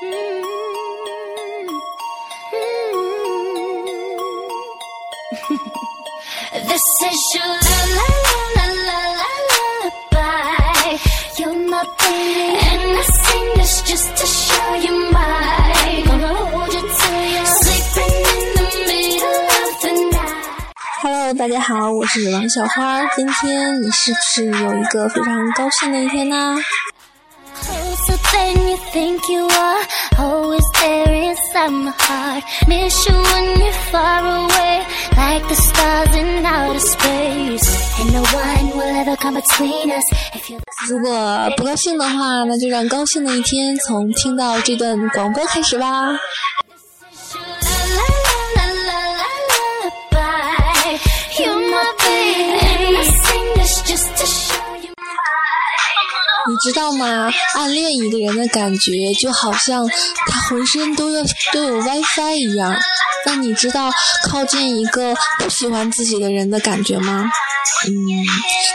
Hello，大家好，我是王小花。今天你是不是有一个非常高兴的一天呢？如果不高兴的话，那就让高兴的一天从听到这段广播开始吧。你知道吗？暗恋一个人的感觉，就好像他浑身都要都有 WiFi 一样。那你知道靠近一个不喜欢自己的人的感觉吗？嗯，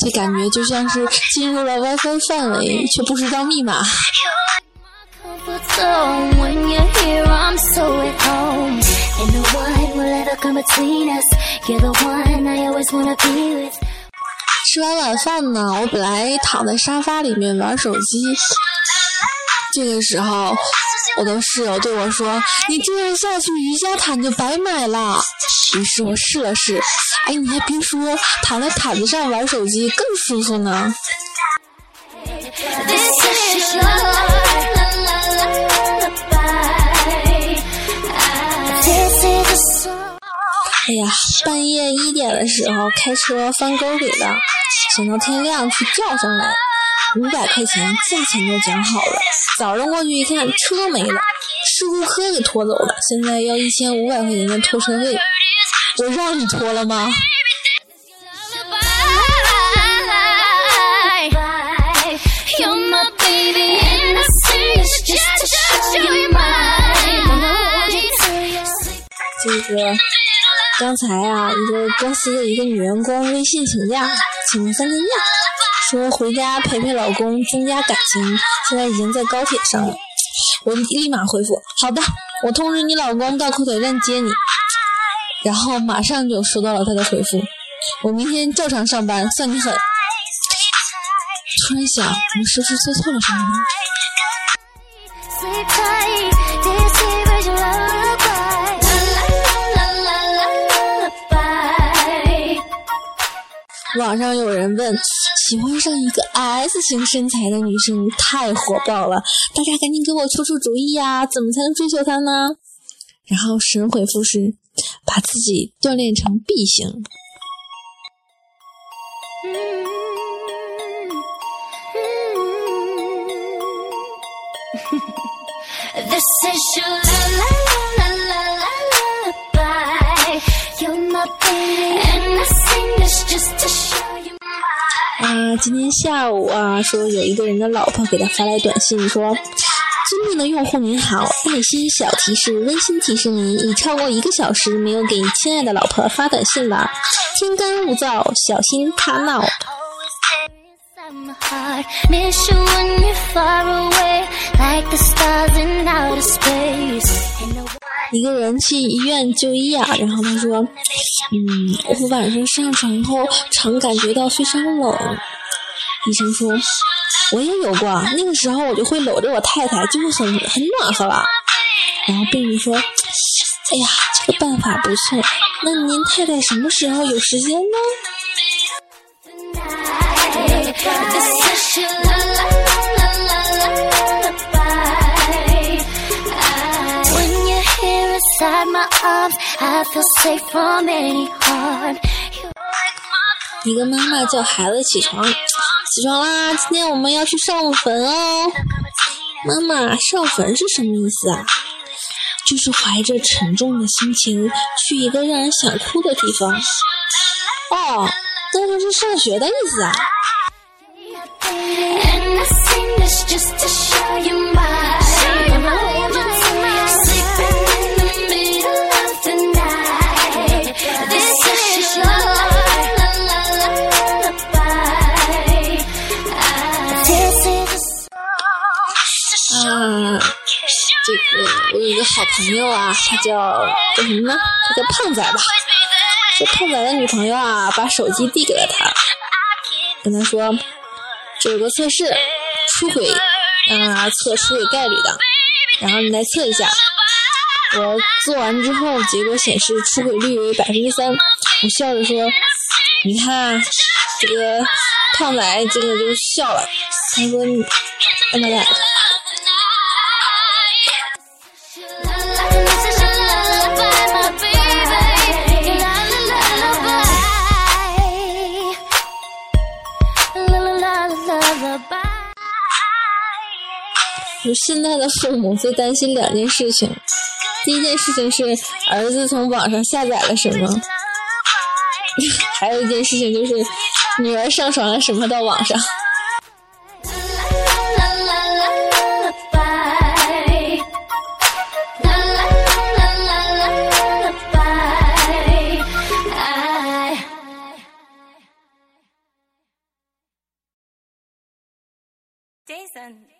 这感觉就像是进入了 WiFi 范围，却不知道密码。吃完晚饭呢，我本来躺在沙发里面玩手机，这个时候，我的室友对我说：“你这样下去，瑜伽毯就白买了。”于是我试了试，哎，你还别说，躺在毯子上玩手机更舒服呢。哎呀，半夜一点的时候开车翻沟里了。想到天亮去钓上来，五百块钱价钱都讲好了。早上过去一看，车没了，事故科给拖走了。现在要一千五百块钱的拖车费，我让你拖了吗？这个刚才啊，一个公司的一个女员工微信请假。请了三天假，说回家陪陪老公，增加感情。现在已经在高铁上了，我立马回复：好的，我通知你老公到高铁站接你。然后马上就收到了他的回复：我明天照常上班，算你狠。突然想，我是不是做错了什么？网上有人问，喜欢上一个 S 型身材的女生太火爆了，大家赶紧给我出出主意呀，怎么才能追求她呢？然后神回复是，把自己锻炼成 B 型。啊，今天下午啊，说有一个人的老婆给他发来短信，说：“尊敬的用户您好，爱心小提示，温馨提示您，已超过一个小时没有给亲爱的老婆发短信了，天干物燥，小心他闹。”一个人去医院就医啊，然后他说：“嗯，我晚上上床后常感觉到非常冷。”医生说：“我也有过，那个时候我就会搂着我太太，就会很很暖和了。”然后病人说：“哎呀，这个办法不错，那您太太什么时候有时间呢？”一个妈妈叫孩子起床，起床啦！今天我们要去上坟哦。妈妈，上坟是什么意思啊？就是怀着沉重的心情去一个让人想哭的地方。哦，那就是上学的意思啊。这个我有一个好朋友啊，他叫叫什么呢？他叫胖仔吧。这胖仔的女朋友啊，把手机递给了他，跟他说：“这有个测试，出轨啊，测出轨概率的，然后你来测一下。”我做完之后，结果显示出轨率为百分之三。我笑着说：“你看，这个胖仔这个就笑了。”他说：“干嘛来？”就现在的父母最担心两件事情，第一件事情是儿子从网上下载了什么，还有一件事情就是女儿上传了什么到网上。Jason。